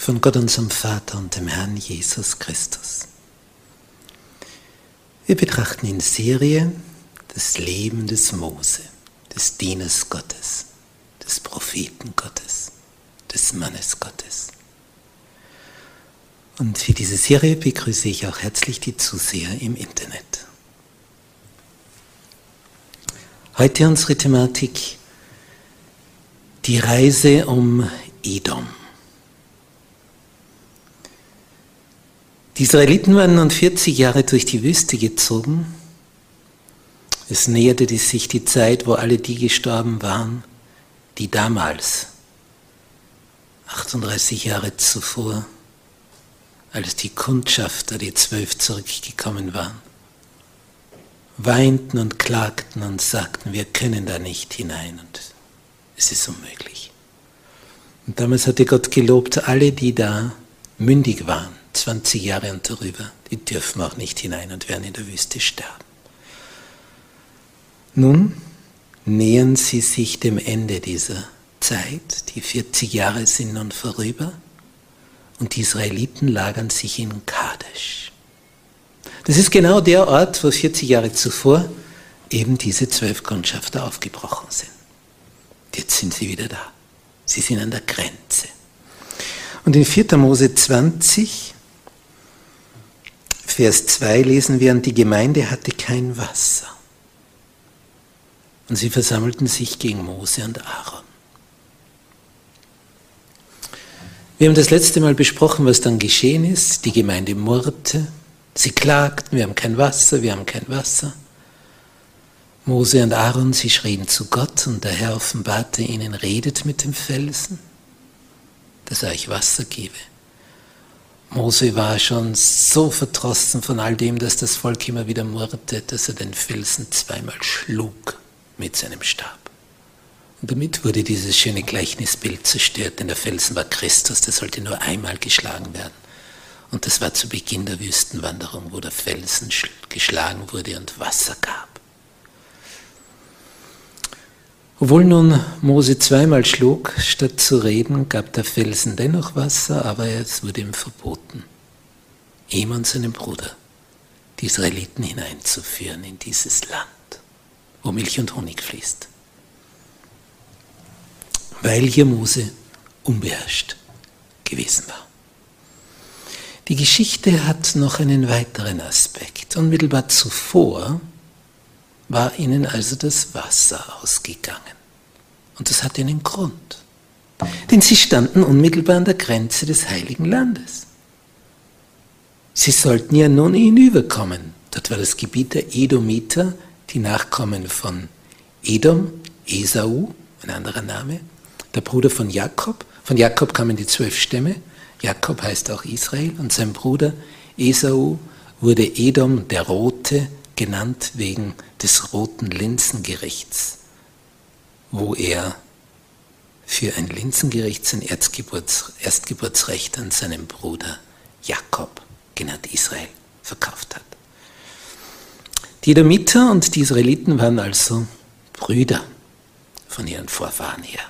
von Gott unserem Vater und dem Herrn Jesus Christus. Wir betrachten in Serie das Leben des Mose, des Dieners Gottes, des Propheten Gottes, des Mannes Gottes. Und für diese Serie begrüße ich auch herzlich die Zuseher im Internet. Heute unsere Thematik, die Reise um Edom. Die Israeliten waren nun 40 Jahre durch die Wüste gezogen. Es näherte sich die Zeit, wo alle die gestorben waren, die damals, 38 Jahre zuvor, als die Kundschafter, die zwölf zurückgekommen waren, weinten und klagten und sagten, wir können da nicht hinein und es ist unmöglich. Und damals hatte Gott gelobt, alle, die da mündig waren, 20 Jahre und darüber, die dürfen auch nicht hinein und werden in der Wüste sterben. Nun nähern sie sich dem Ende dieser Zeit, die 40 Jahre sind nun vorüber und die Israeliten lagern sich in Kadesh. Das ist genau der Ort, wo 40 Jahre zuvor eben diese zwölf Kundschafter aufgebrochen sind. Jetzt sind sie wieder da. Sie sind an der Grenze. Und in 4. Mose 20 Vers 2 lesen wir, und die Gemeinde hatte kein Wasser. Und sie versammelten sich gegen Mose und Aaron. Wir haben das letzte Mal besprochen, was dann geschehen ist. Die Gemeinde murrte. Sie klagten, wir haben kein Wasser, wir haben kein Wasser. Mose und Aaron, sie schrien zu Gott und der Herr offenbarte ihnen, redet mit dem Felsen, dass er euch Wasser gebe. Mose war schon so verdrossen von all dem, dass das Volk immer wieder murrte, dass er den Felsen zweimal schlug mit seinem Stab. Und damit wurde dieses schöne Gleichnisbild zerstört, denn der Felsen war Christus, der sollte nur einmal geschlagen werden. Und das war zu Beginn der Wüstenwanderung, wo der Felsen geschlagen wurde und Wasser gab. Obwohl nun Mose zweimal schlug, statt zu reden, gab der Felsen dennoch Wasser, aber es wurde ihm verboten, ihm und seinem Bruder die Israeliten hineinzuführen in dieses Land, wo Milch und Honig fließt. Weil hier Mose unbeherrscht gewesen war. Die Geschichte hat noch einen weiteren Aspekt. Unmittelbar zuvor war ihnen also das Wasser ausgegangen. Und das hatte einen Grund. Denn sie standen unmittelbar an der Grenze des heiligen Landes. Sie sollten ja nun hinüberkommen. Dort war das Gebiet der Edomiter, die Nachkommen von Edom, Esau, ein anderer Name, der Bruder von Jakob. Von Jakob kamen die zwölf Stämme. Jakob heißt auch Israel und sein Bruder Esau wurde Edom, der Rote, genannt wegen des roten Linsengerichts, wo er für ein Linsengericht sein Erstgeburts, Erstgeburtsrecht an seinem Bruder Jakob genannt Israel, verkauft hat. Die Edomiter und die Israeliten waren also Brüder von ihren Vorfahren her.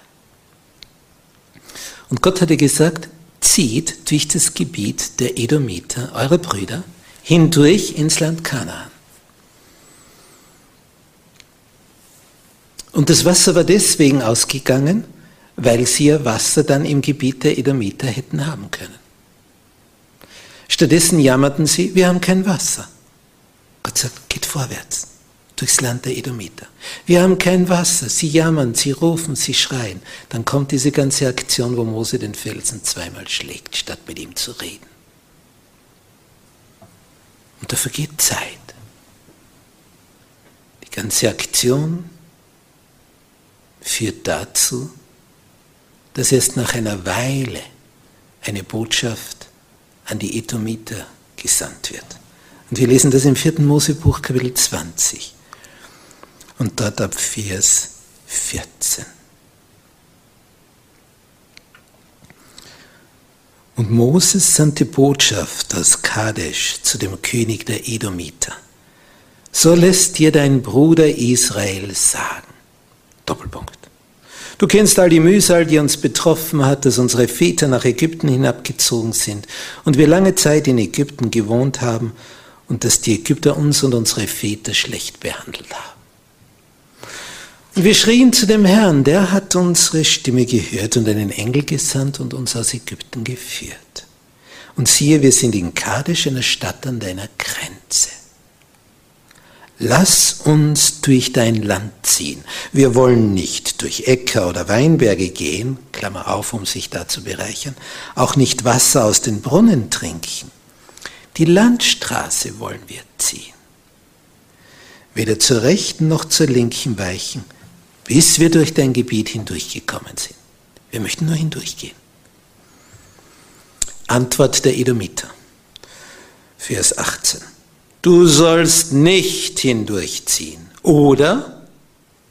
Und Gott hatte gesagt, zieht durch das Gebiet der Edomiter, eure Brüder, hindurch ins Land Kanaan. Und das Wasser war deswegen ausgegangen, weil sie ihr Wasser dann im Gebiet der Edomiter hätten haben können. Stattdessen jammerten sie, wir haben kein Wasser. Gott sagt, geht vorwärts durchs Land der Edomiter. Wir haben kein Wasser. Sie jammern, sie rufen, sie schreien. Dann kommt diese ganze Aktion, wo Mose den Felsen zweimal schlägt, statt mit ihm zu reden. Und da vergeht Zeit. Die ganze Aktion führt dazu, dass erst nach einer Weile eine Botschaft an die Edomiter gesandt wird. Und wir lesen das im 4. Mosebuch Kapitel 20 und dort ab Vers 14. Und Moses sandte Botschaft aus Kadesh zu dem König der Edomiter. So lässt dir dein Bruder Israel sagen. Doppelpunkt. Du kennst all die Mühsal, die uns betroffen hat, dass unsere Väter nach Ägypten hinabgezogen sind und wir lange Zeit in Ägypten gewohnt haben und dass die Ägypter uns und unsere Väter schlecht behandelt haben. Und wir schrien zu dem Herrn, der hat unsere Stimme gehört und einen Engel gesandt und uns aus Ägypten geführt. Und siehe, wir sind in Kadesh, einer Stadt an deiner Grenze. Lass uns durch dein Land ziehen. Wir wollen nicht durch Äcker oder Weinberge gehen, Klammer auf, um sich da zu bereichern, auch nicht Wasser aus den Brunnen trinken. Die Landstraße wollen wir ziehen. Weder zur rechten noch zur linken weichen, bis wir durch dein Gebiet hindurchgekommen sind. Wir möchten nur hindurchgehen. Antwort der Edomiter, Vers 18 du sollst nicht hindurchziehen, oder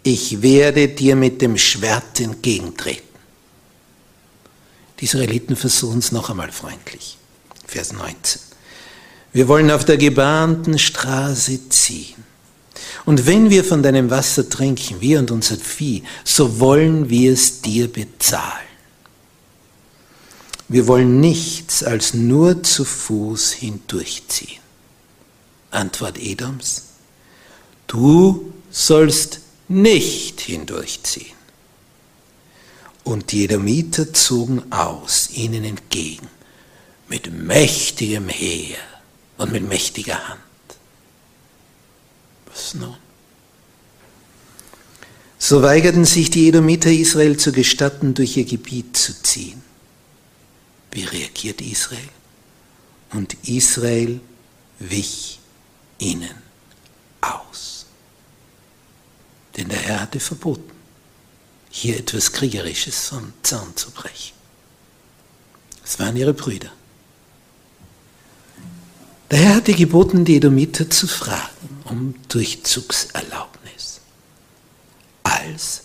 ich werde dir mit dem Schwert entgegentreten. Die Israeliten versuchen es noch einmal freundlich. Vers 19. Wir wollen auf der gebahnten Straße ziehen. Und wenn wir von deinem Wasser trinken, wir und unser Vieh, so wollen wir es dir bezahlen. Wir wollen nichts als nur zu Fuß hindurchziehen. Antwort Edoms, du sollst nicht hindurchziehen. Und die Edomiter zogen aus, ihnen entgegen, mit mächtigem Heer und mit mächtiger Hand. Was nun? So weigerten sich die Edomiter Israel zu gestatten, durch ihr Gebiet zu ziehen. Wie reagiert Israel? Und Israel wich ihnen aus. Denn der Herr hatte verboten, hier etwas Kriegerisches vom Zaun zu brechen. Es waren ihre Brüder. Der Herr hatte geboten, die Edomiter zu fragen um Durchzugserlaubnis, als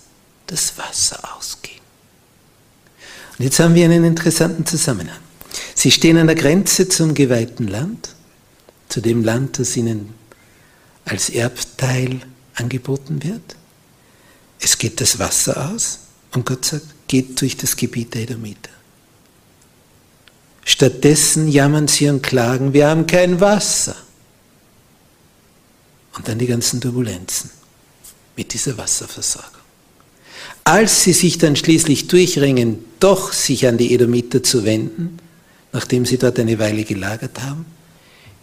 das Wasser ausging. Und jetzt haben wir einen interessanten Zusammenhang. Sie stehen an der Grenze zum geweihten Land zu dem Land, das ihnen als Erbteil angeboten wird. Es geht das Wasser aus und Gott sagt, geht durch das Gebiet der Edomiter. Stattdessen jammern sie und klagen, wir haben kein Wasser. Und dann die ganzen Turbulenzen mit dieser Wasserversorgung. Als sie sich dann schließlich durchringen, doch sich an die Edomiter zu wenden, nachdem sie dort eine Weile gelagert haben,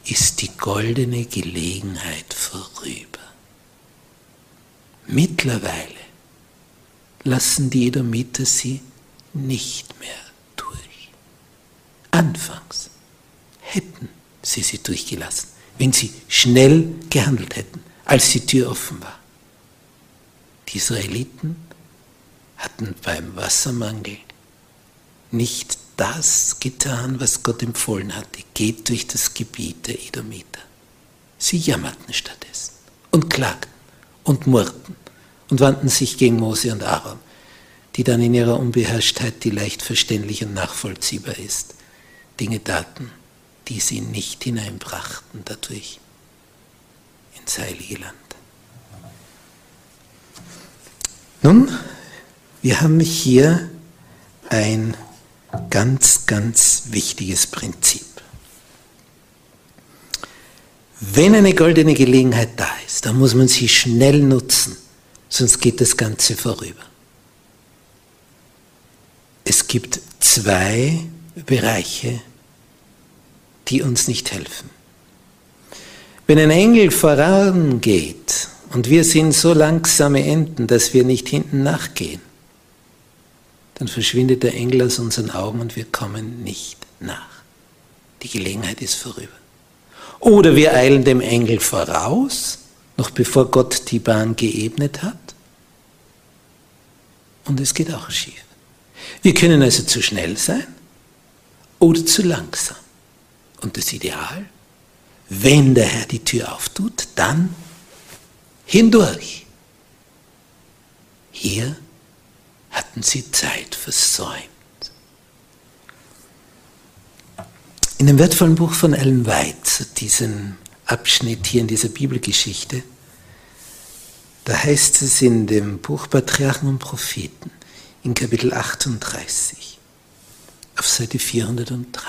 ist die goldene Gelegenheit vorüber. Mittlerweile lassen die Edomiter sie nicht mehr durch. Anfangs hätten sie sie durchgelassen, wenn sie schnell gehandelt hätten, als die Tür offen war. Die Israeliten hatten beim Wassermangel nicht das getan, was Gott empfohlen hatte. Geht durch das Gebiet der Edomiter. Sie jammerten stattdessen und klagten und murrten und wandten sich gegen Mose und Aaron, die dann in ihrer Unbeherrschtheit, die leicht verständlich und nachvollziehbar ist, Dinge taten, die sie nicht hineinbrachten dadurch ins heilige Land. Nun, wir haben hier ein ganz, ganz wichtiges Prinzip. Wenn eine goldene Gelegenheit da ist, dann muss man sie schnell nutzen, sonst geht das Ganze vorüber. Es gibt zwei Bereiche, die uns nicht helfen. Wenn ein Engel vorangeht und wir sind so langsame Enten, dass wir nicht hinten nachgehen, dann verschwindet der Engel aus unseren Augen und wir kommen nicht nach. Die Gelegenheit ist vorüber. Oder wir eilen dem Engel voraus, noch bevor Gott die Bahn geebnet hat. Und es geht auch schief. Wir können also zu schnell sein oder zu langsam. Und das Ideal, wenn der Herr die Tür auftut, dann hindurch. Hier hatten sie Zeit versäumt. In dem wertvollen Buch von Ellen White, diesen Abschnitt hier in dieser Bibelgeschichte, da heißt es in dem Buch Patriarchen und Propheten in Kapitel 38 auf Seite 403.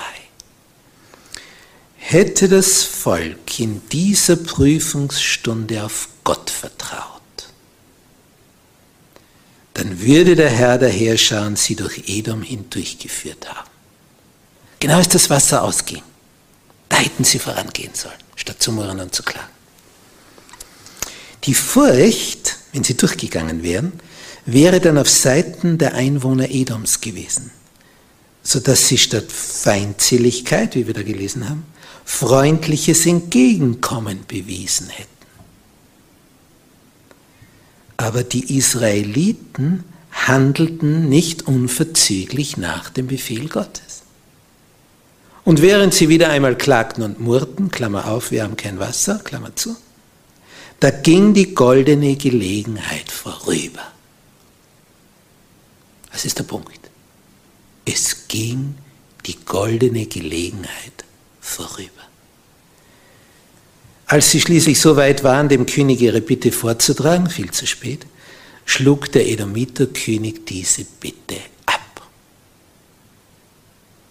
Hätte das Volk in dieser Prüfungsstunde auf Gott vertraut, dann würde der Herr der Herrscher sie durch Edom hindurchgeführt haben. Genau als das Wasser ausging. Da hätten sie vorangehen sollen, statt zu murren und zu klagen. Die Furcht, wenn sie durchgegangen wären, wäre dann auf Seiten der Einwohner Edoms gewesen, sodass sie statt Feindseligkeit, wie wir da gelesen haben, freundliches Entgegenkommen bewiesen hätten. Aber die Israeliten handelten nicht unverzüglich nach dem Befehl Gottes. Und während sie wieder einmal klagten und murrten, Klammer auf, wir haben kein Wasser, Klammer zu, da ging die goldene Gelegenheit vorüber. Was ist der Punkt? Es ging die goldene Gelegenheit vorüber. Als sie schließlich so weit waren, dem König ihre Bitte vorzutragen, viel zu spät, schlug der Edomiterkönig diese Bitte ab.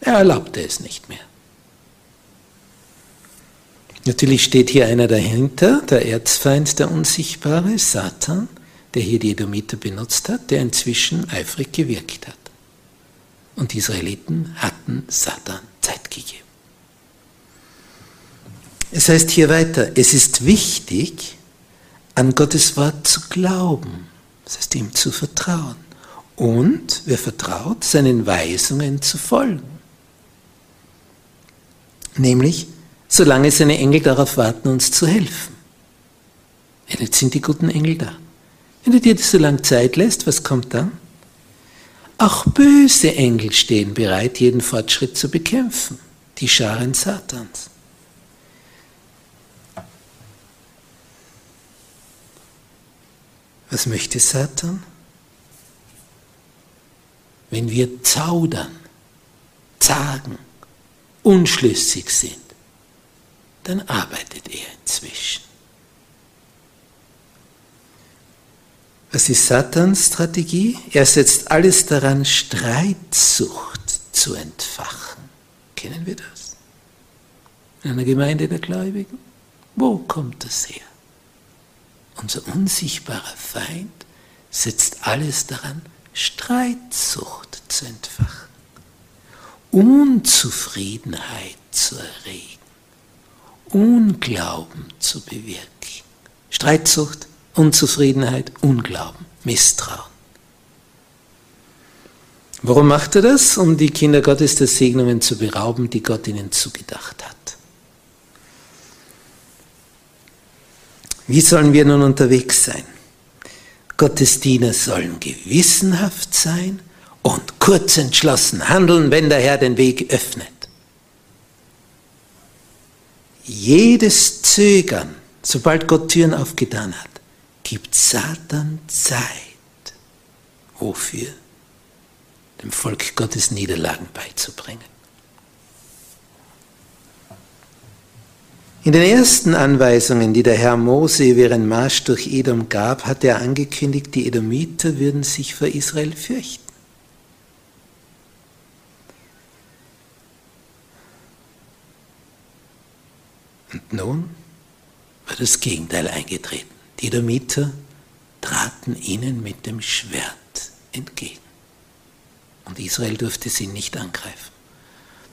Er erlaubte es nicht mehr. Natürlich steht hier einer dahinter, der Erzfeind, der Unsichtbare, Satan, der hier die Edomiter benutzt hat, der inzwischen eifrig gewirkt hat. Und die Israeliten hatten Satan Zeit gegeben. Es heißt hier weiter, es ist wichtig, an Gottes Wort zu glauben, das heißt ihm zu vertrauen. Und wer vertraut, seinen Weisungen zu folgen. Nämlich, solange seine Engel darauf warten, uns zu helfen. Ja, jetzt sind die guten Engel da. Wenn du dir das so lange Zeit lässt, was kommt dann? Auch böse Engel stehen bereit, jeden Fortschritt zu bekämpfen, die Scharen Satans. Was möchte Satan? Wenn wir zaudern, zagen, unschlüssig sind, dann arbeitet er inzwischen. Was ist Satans Strategie? Er setzt alles daran, Streitsucht zu entfachen. Kennen wir das? In einer Gemeinde der Gläubigen? Wo kommt das her? Unser unsichtbarer Feind setzt alles daran, Streitsucht zu entfachen, Unzufriedenheit zu erregen, Unglauben zu bewirken. Streitsucht Unzufriedenheit, Unglauben, Misstrauen. Warum macht er das? Um die Kinder Gottes der Segnungen zu berauben, die Gott ihnen zugedacht hat. Wie sollen wir nun unterwegs sein? Gottes Diener sollen gewissenhaft sein und kurz entschlossen handeln, wenn der Herr den Weg öffnet. Jedes Zögern, sobald Gott Türen aufgetan hat, gibt Satan Zeit. Wofür? Dem Volk Gottes Niederlagen beizubringen. In den ersten Anweisungen, die der Herr Mose ihren Marsch durch Edom gab, hat er angekündigt, die Edomiter würden sich vor Israel fürchten. Und nun war das Gegenteil eingetreten. Die Edomiter traten ihnen mit dem Schwert entgegen. Und Israel durfte sie nicht angreifen.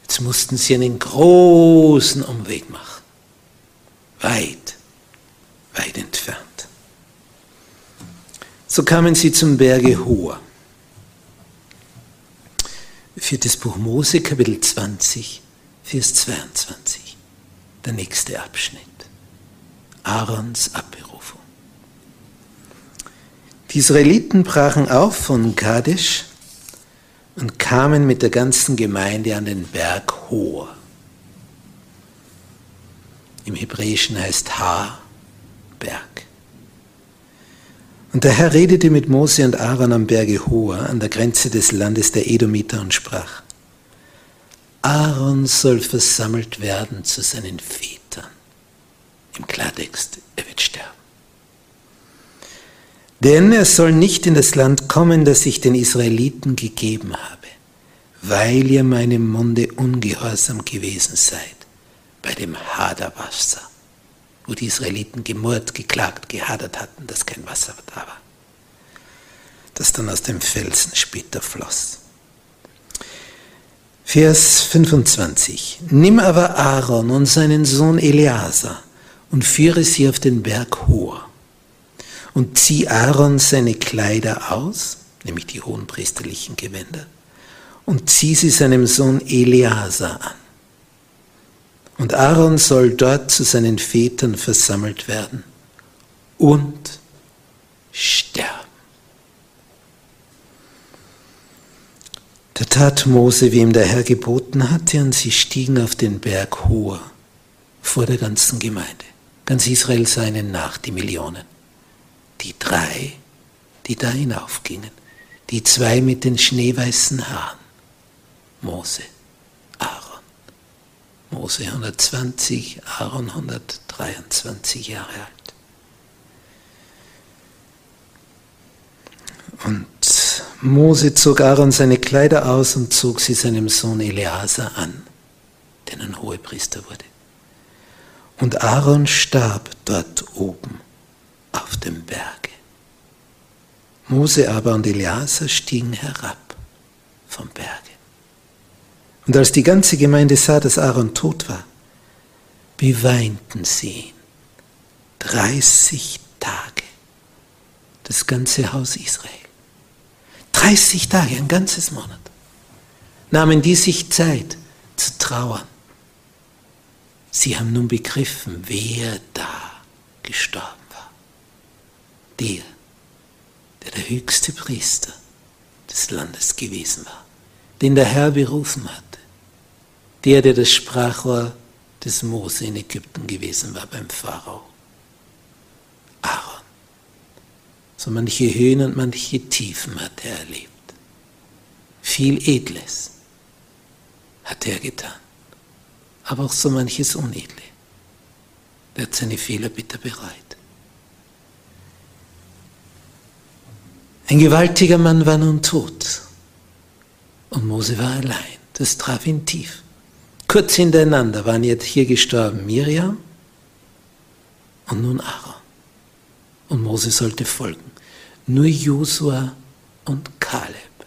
Jetzt mussten sie einen großen Umweg machen. Weit, weit entfernt. So kamen sie zum Berge Hor. Viertes Buch Mose, Kapitel 20, Vers 22. Der nächste Abschnitt. Aarons Abberufung. Die Israeliten brachen auf von Kadesh und kamen mit der ganzen Gemeinde an den Berg Hor. Im Hebräischen heißt Ha Berg. Und der Herr redete mit Mose und Aaron am Berge Hor, an der Grenze des Landes der Edomiter und sprach, Aaron soll versammelt werden zu seinen Vätern. Im Klartext, er wird sterben. Denn er soll nicht in das Land kommen, das ich den Israeliten gegeben habe, weil ihr meinem Munde ungehorsam gewesen seid, dem Haderwasser, wo die Israeliten gemurrt, geklagt, gehadert hatten, dass kein Wasser da war, das dann aus dem Felsen später floss. Vers 25. Nimm aber Aaron und seinen Sohn Eleazar und führe sie auf den Berg Hor und zieh Aaron seine Kleider aus, nämlich die hohenpriesterlichen Gewänder, und zieh sie seinem Sohn Eleazar an. Und Aaron soll dort zu seinen Vätern versammelt werden und sterben. Da tat Mose, wie ihm der Herr geboten hatte, und sie stiegen auf den Berg Hor vor der ganzen Gemeinde. Ganz Israel sah ihnen nach, die Millionen die drei, die da hinaufgingen, die zwei mit den schneeweißen Haaren, Mose. Mose 120, Aaron 123 Jahre alt. Und Mose zog Aaron seine Kleider aus und zog sie seinem Sohn Eleazar an, der ein Hohepriester wurde. Und Aaron starb dort oben auf dem Berge. Mose aber und Eliasa stiegen herab vom Berge. Und als die ganze Gemeinde sah, dass Aaron tot war, beweinten sie ihn. 30 Tage. Das ganze Haus Israel. 30 Tage, ein ganzes Monat. Nahmen die sich Zeit zu trauern. Sie haben nun begriffen, wer da gestorben der, der der höchste Priester des Landes gewesen war, den der Herr berufen hatte, der, der das Sprachrohr des Mose in Ägypten gewesen war beim Pharao. Aaron. So manche Höhen und manche Tiefen hat er erlebt. Viel Edles hat er getan, aber auch so manches Unedle. Er hat seine Fehler bitter bereit. Ein gewaltiger Mann war nun tot und Mose war allein. Das traf ihn tief. Kurz hintereinander waren jetzt hier gestorben Miriam und nun Aaron. Und Mose sollte folgen. Nur Josua und Kaleb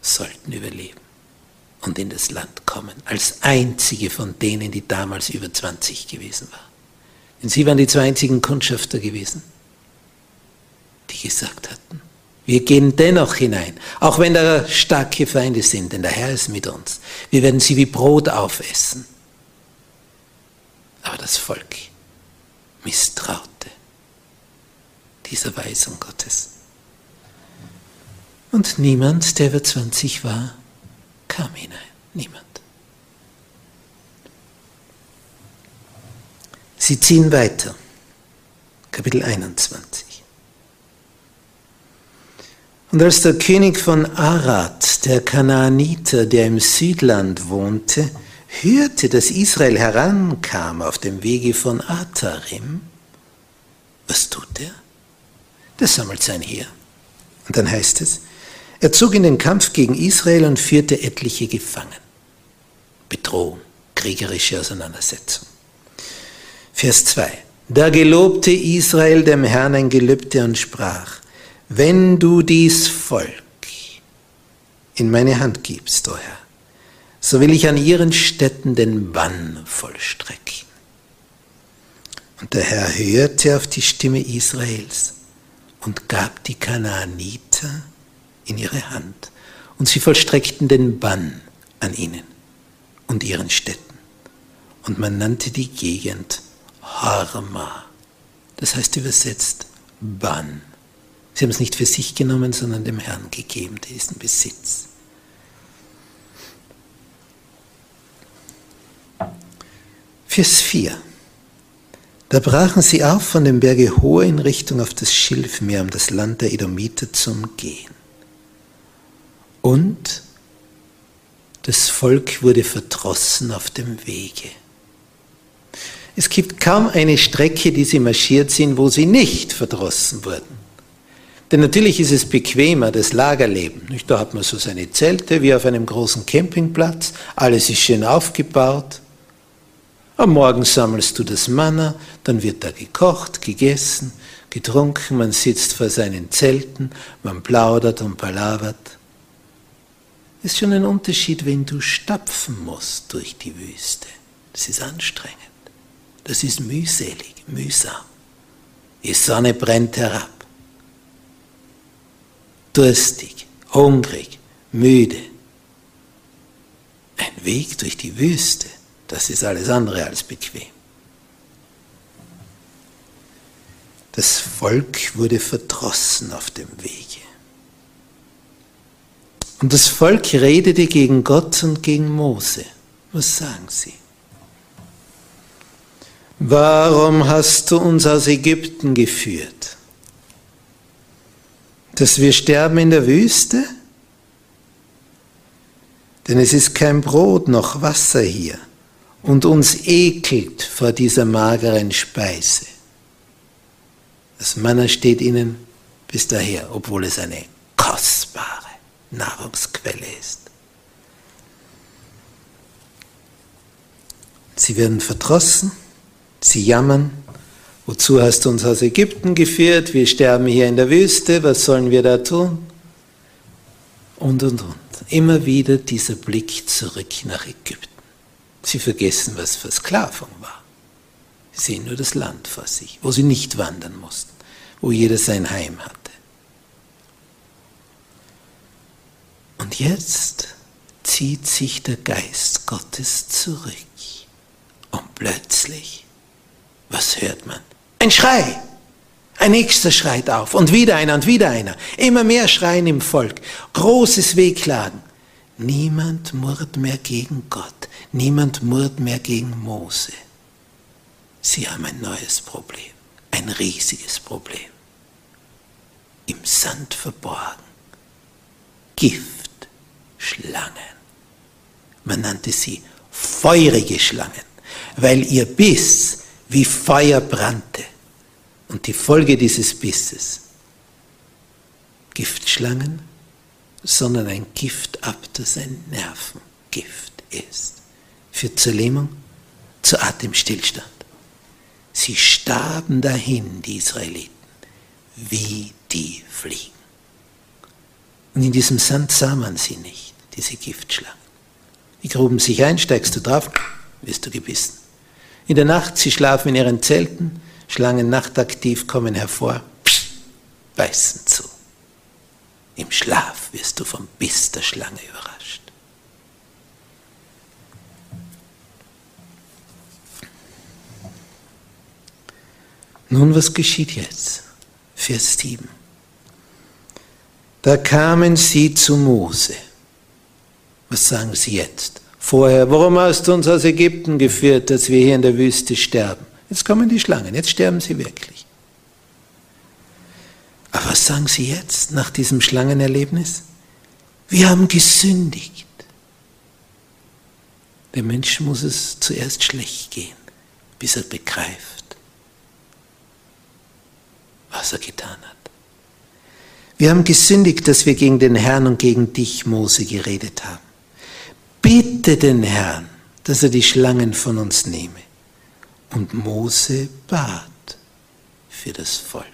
sollten überleben und in das Land kommen, als einzige von denen, die damals über 20 gewesen waren. Denn sie waren die zwei einzigen Kundschafter gewesen, die gesagt hatten, wir gehen dennoch hinein, auch wenn da starke Feinde sind, denn der Herr ist mit uns. Wir werden sie wie Brot aufessen. Aber das Volk misstraute dieser Weisung Gottes. Und niemand, der über 20 war, kam hinein. Niemand. Sie ziehen weiter. Kapitel 21. Und als der König von Arad, der Kanaaniter, der im Südland wohnte, hörte, dass Israel herankam auf dem Wege von Atarim, was tut er? Der sammelt sein Heer. Und dann heißt es, er zog in den Kampf gegen Israel und führte etliche gefangen. Bedrohung, kriegerische Auseinandersetzung. Vers 2. Da gelobte Israel dem Herrn ein Gelübde und sprach, wenn du dies Volk in meine Hand gibst, o oh Herr, so will ich an ihren Städten den Bann vollstrecken. Und der Herr hörte auf die Stimme Israels und gab die Kanaaniter in ihre Hand, und sie vollstreckten den Bann an ihnen und ihren Städten. Und man nannte die Gegend Harma, das heißt übersetzt Bann. Sie haben es nicht für sich genommen, sondern dem Herrn gegeben, diesen Besitz. Vers 4. Da brachen sie auf von dem Berge Hohe in Richtung auf das Schilfmeer, um das Land der Edomiter zu umgehen. Und das Volk wurde verdrossen auf dem Wege. Es gibt kaum eine Strecke, die sie marschiert sind, wo sie nicht verdrossen wurden. Denn natürlich ist es bequemer, das Lagerleben. Da hat man so seine Zelte wie auf einem großen Campingplatz. Alles ist schön aufgebaut. Am Morgen sammelst du das Manna, dann wird da gekocht, gegessen, getrunken, man sitzt vor seinen Zelten, man plaudert und palavert. Ist schon ein Unterschied, wenn du stapfen musst durch die Wüste. Das ist anstrengend. Das ist mühselig, mühsam. Die Sonne brennt herab durstig, hungrig, müde. Ein Weg durch die Wüste, das ist alles andere als bequem. Das Volk wurde verdrossen auf dem Wege. Und das Volk redete gegen Gott und gegen Mose. Was sagen sie? Warum hast du uns aus Ägypten geführt? Dass wir sterben in der Wüste? Denn es ist kein Brot noch Wasser hier und uns ekelt vor dieser mageren Speise. Das Manna steht ihnen bis daher, obwohl es eine kostbare Nahrungsquelle ist. Sie werden verdrossen, sie jammern, Wozu hast du uns aus Ägypten geführt? Wir sterben hier in der Wüste. Was sollen wir da tun? Und, und, und. Immer wieder dieser Blick zurück nach Ägypten. Sie vergessen, was Versklavung war. Sie sehen nur das Land vor sich, wo sie nicht wandern mussten, wo jeder sein Heim hatte. Und jetzt zieht sich der Geist Gottes zurück. Und plötzlich, was hört man? Ein Schrei. Ein nächster schreit auf und wieder einer und wieder einer. Immer mehr Schreien im Volk. Großes Wehklagen. Niemand murrt mehr gegen Gott. Niemand murrt mehr gegen Mose. Sie haben ein neues Problem. Ein riesiges Problem. Im Sand verborgen. Gift, Schlangen. Man nannte sie feurige Schlangen, weil ihr Biss wie Feuer brannte. Und die Folge dieses Bisses, Giftschlangen, sondern ein Gift ab, das ein Nervengift ist. Für Zerlähmung, zu Atemstillstand. Sie starben dahin, die Israeliten, wie die Fliegen. Und in diesem Sand sah man sie nicht, diese Giftschlangen. Die gruben sich ein, steigst du drauf, wirst du gebissen. In der Nacht, sie schlafen in ihren Zelten, Schlangen nachtaktiv kommen hervor, beißen zu. Im Schlaf wirst du vom Biss der Schlange überrascht. Nun, was geschieht jetzt? Vers 7. Da kamen sie zu Mose. Was sagen sie jetzt? Vorher, warum hast du uns aus Ägypten geführt, dass wir hier in der Wüste sterben? Jetzt kommen die Schlangen, jetzt sterben sie wirklich. Aber was sagen sie jetzt nach diesem Schlangenerlebnis? Wir haben gesündigt. Dem Menschen muss es zuerst schlecht gehen, bis er begreift, was er getan hat. Wir haben gesündigt, dass wir gegen den Herrn und gegen dich, Mose, geredet haben. Bitte den Herrn, dass er die Schlangen von uns nehme. Und Mose bat für das Volk.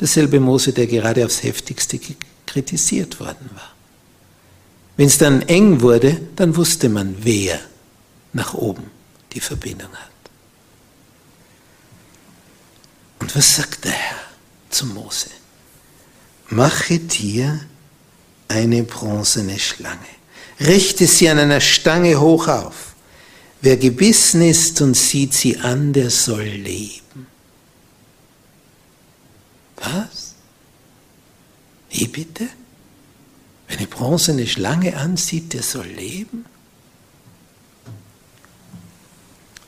Derselbe Mose, der gerade aufs heftigste kritisiert worden war. Wenn es dann eng wurde, dann wusste man, wer nach oben die Verbindung hat. Und was sagt der Herr zu Mose? Mache dir eine bronzene Schlange, richte sie an einer Stange hoch auf. Wer gebissen ist und sieht sie an, der soll leben. Was? Wie bitte? Wer eine bronzene Schlange ansieht, der soll leben?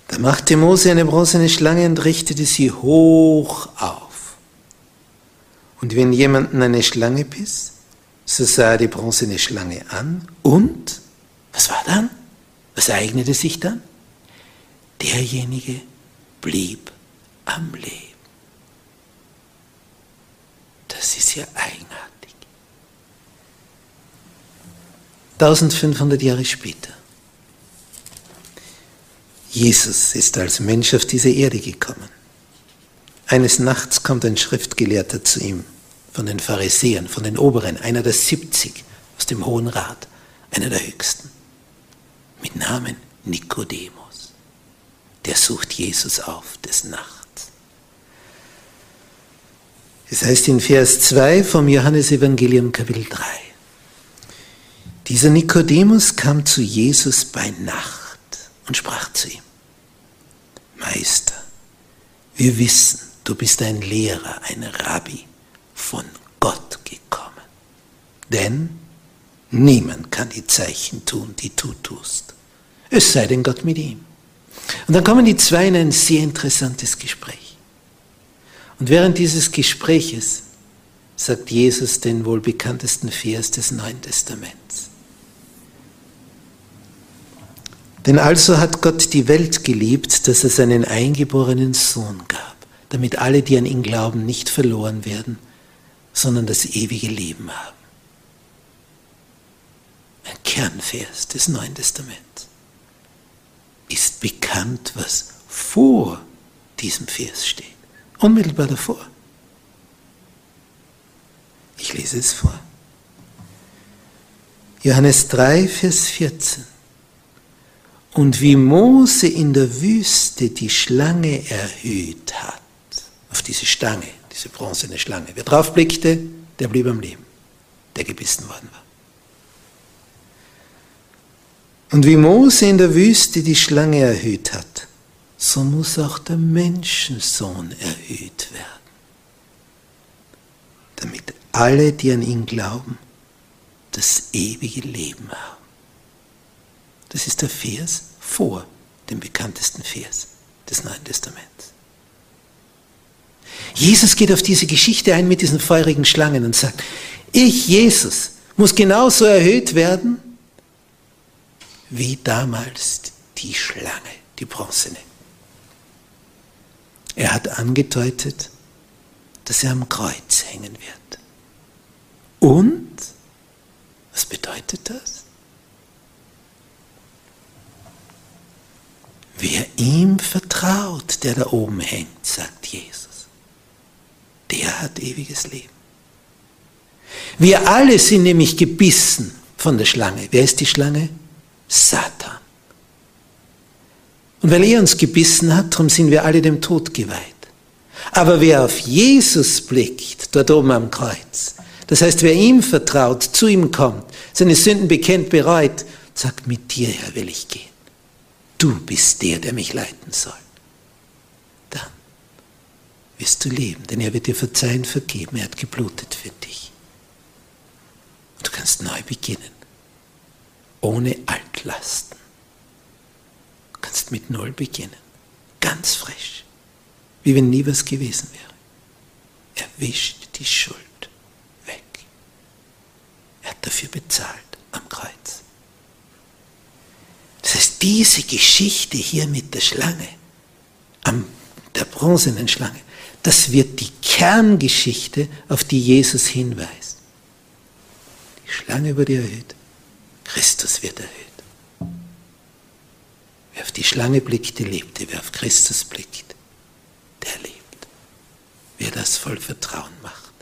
Da machte Mose eine bronzene Schlange und richtete sie hoch auf. Und wenn jemanden eine Schlange biss, so sah er die bronzene Schlange an und, was war dann? Was ereignete sich dann? Derjenige blieb am Leben. Das ist ja eigenartig. 1500 Jahre später. Jesus ist als Mensch auf diese Erde gekommen. Eines Nachts kommt ein Schriftgelehrter zu ihm, von den Pharisäern, von den Oberen, einer der 70 aus dem Hohen Rat, einer der Höchsten, mit Namen Nikodemus. Der sucht Jesus auf des Nachts. Es heißt in Vers 2 vom Johannesevangelium Kapitel 3. Dieser Nikodemus kam zu Jesus bei Nacht und sprach zu ihm, Meister, wir wissen, du bist ein Lehrer, ein Rabbi, von Gott gekommen. Denn niemand kann die Zeichen tun, die du tust. Es sei denn Gott mit ihm. Und dann kommen die zwei in ein sehr interessantes Gespräch. Und während dieses Gespräches sagt Jesus den wohl bekanntesten Vers des Neuen Testaments. Denn also hat Gott die Welt geliebt, dass er seinen eingeborenen Sohn gab, damit alle, die an ihn glauben, nicht verloren werden, sondern das ewige Leben haben. Ein Kernvers des Neuen Testaments. Ist bekannt, was vor diesem Vers steht. Unmittelbar davor. Ich lese es vor. Johannes 3, Vers 14. Und wie Mose in der Wüste die Schlange erhöht hat, auf diese Stange, diese bronzene Schlange, wer drauf blickte, der blieb am Leben, der gebissen worden war. Und wie Mose in der Wüste die Schlange erhöht hat, so muss auch der Menschensohn erhöht werden, damit alle, die an ihn glauben, das ewige Leben haben. Das ist der Vers vor dem bekanntesten Vers des Neuen Testaments. Jesus geht auf diese Geschichte ein mit diesen feurigen Schlangen und sagt, ich, Jesus, muss genauso erhöht werden wie damals die Schlange, die bronzene. Er hat angedeutet, dass er am Kreuz hängen wird. Und, was bedeutet das? Wer ihm vertraut, der da oben hängt, sagt Jesus, der hat ewiges Leben. Wir alle sind nämlich gebissen von der Schlange. Wer ist die Schlange? Satan. Und weil er uns gebissen hat, darum sind wir alle dem Tod geweiht. Aber wer auf Jesus blickt, dort oben am Kreuz, das heißt, wer ihm vertraut, zu ihm kommt, seine Sünden bekennt, bereut, sagt, mit dir, Herr, will ich gehen. Du bist der, der mich leiten soll. Dann wirst du leben, denn er wird dir verzeihen, vergeben, er hat geblutet für dich. Und du kannst neu beginnen, ohne Altlasten kannst mit Null beginnen. Ganz frisch. Wie wenn nie was gewesen wäre. Er wischt die Schuld weg. Er hat dafür bezahlt am Kreuz. Das heißt, diese Geschichte hier mit der Schlange, am, der bronzenen Schlange, das wird die Kerngeschichte, auf die Jesus hinweist. Die Schlange wurde erhöht, Christus wird erhöht. Wer auf die Schlange blickte, lebte. Wer auf Christus blickt, der lebt. Wer das voll Vertrauen macht.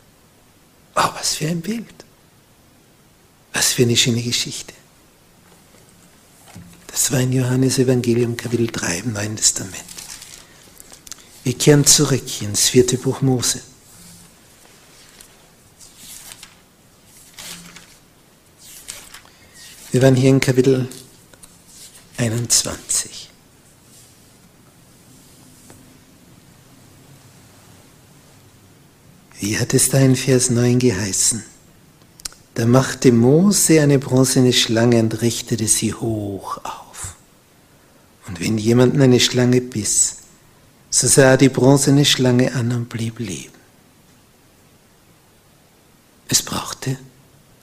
Oh, was für ein Bild. Was für eine schöne Geschichte. Das war in Johannes Evangelium Kapitel 3 im Neuen Testament. Wir kehren zurück ins vierte Buch Mose. Wir waren hier in Kapitel 21. Wie hat es da in Vers 9 geheißen? Da machte Mose eine bronzene Schlange und richtete sie hoch auf. Und wenn jemanden eine Schlange biss, so sah er die bronzene Schlange an und blieb leben. Es brauchte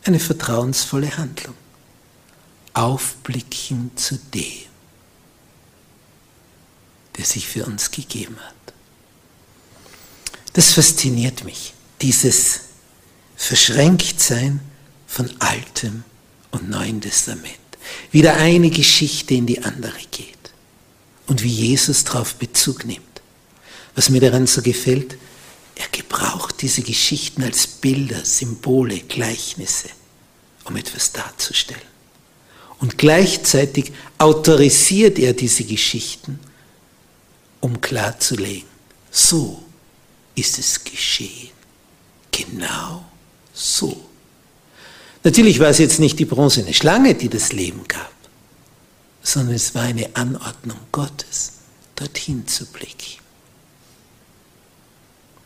eine vertrauensvolle Handlung aufblicken zu dem, der sich für uns gegeben hat. Das fasziniert mich, dieses Verschränktsein von Altem und Neuen Testament. Wieder eine Geschichte in die andere geht und wie Jesus darauf Bezug nimmt. Was mir daran so gefällt, er gebraucht diese Geschichten als Bilder, Symbole, Gleichnisse, um etwas darzustellen. Und gleichzeitig autorisiert er diese Geschichten, um klarzulegen, so ist es geschehen. Genau so. Natürlich war es jetzt nicht die bronzene Schlange, die das Leben gab, sondern es war eine Anordnung Gottes, dorthin zu blicken.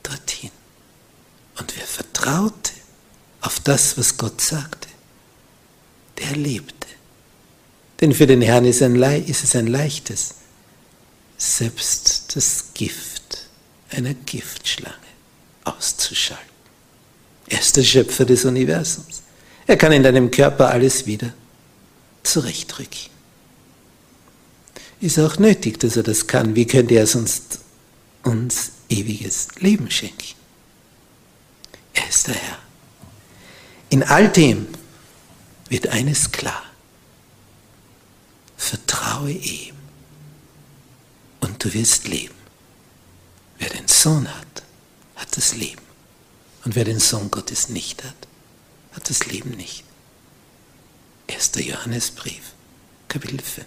Dorthin. Und wer vertraute auf das, was Gott sagte, der lebte. Denn für den Herrn ist, es ein leichtes, selbst das Gift einer Giftschlange auszuschalten. Er ist der Schöpfer des Universums. Er kann in deinem Körper alles wieder zurechtrücken. Ist auch nötig, dass er das kann. Wie könnte er sonst uns ewiges Leben schenken? Er ist der Herr. In all dem wird eines klar. Vertraue ihm und du wirst leben. Wer den Sohn hat, hat das Leben. Und wer den Sohn Gottes nicht hat, hat das Leben nicht. 1. Johannesbrief, Kapitel 5.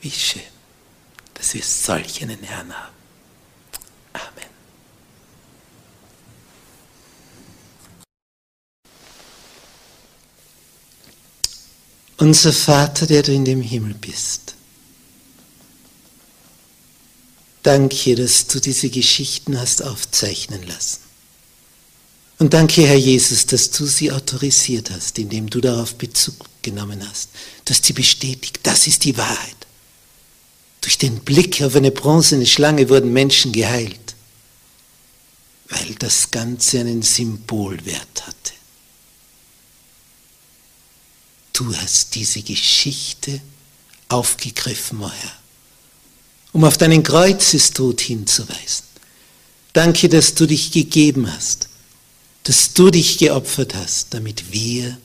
Wie schön, dass wir solch einen Herrn haben. Amen. Unser Vater, der du in dem Himmel bist. Danke, dass du diese Geschichten hast aufzeichnen lassen. Und danke, Herr Jesus, dass du sie autorisiert hast, indem du darauf Bezug genommen hast, dass sie bestätigt, das ist die Wahrheit. Durch den Blick auf eine bronzene Schlange wurden Menschen geheilt, weil das Ganze einen Symbolwert hatte. Du hast diese Geschichte aufgegriffen, o Herr, um auf deinen Kreuzestod hinzuweisen. Danke, dass du dich gegeben hast, dass du dich geopfert hast, damit wir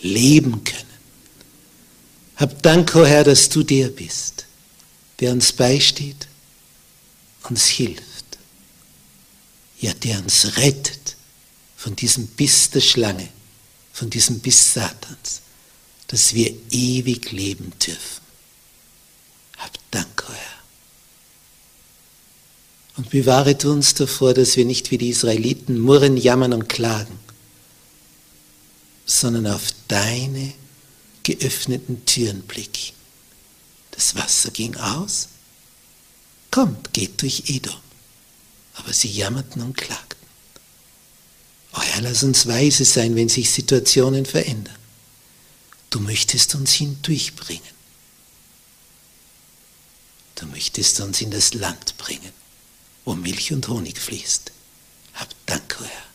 leben können. Hab Dank, o oh Herr, dass du der bist, der uns beisteht, uns hilft, ja, der uns rettet von diesem Biss der Schlange, von diesem Biss Satans dass wir ewig leben dürfen. Hab Dank, Herr. Und bewahret uns davor, dass wir nicht wie die Israeliten murren, jammern und klagen, sondern auf deine geöffneten Türen blicken. Das Wasser ging aus. Kommt, geht durch Edom. Aber sie jammerten und klagten. Herr, lass uns weise sein, wenn sich Situationen verändern. Du möchtest uns hindurchbringen. Du möchtest uns in das Land bringen, wo Milch und Honig fließt. Hab Dank, Herr.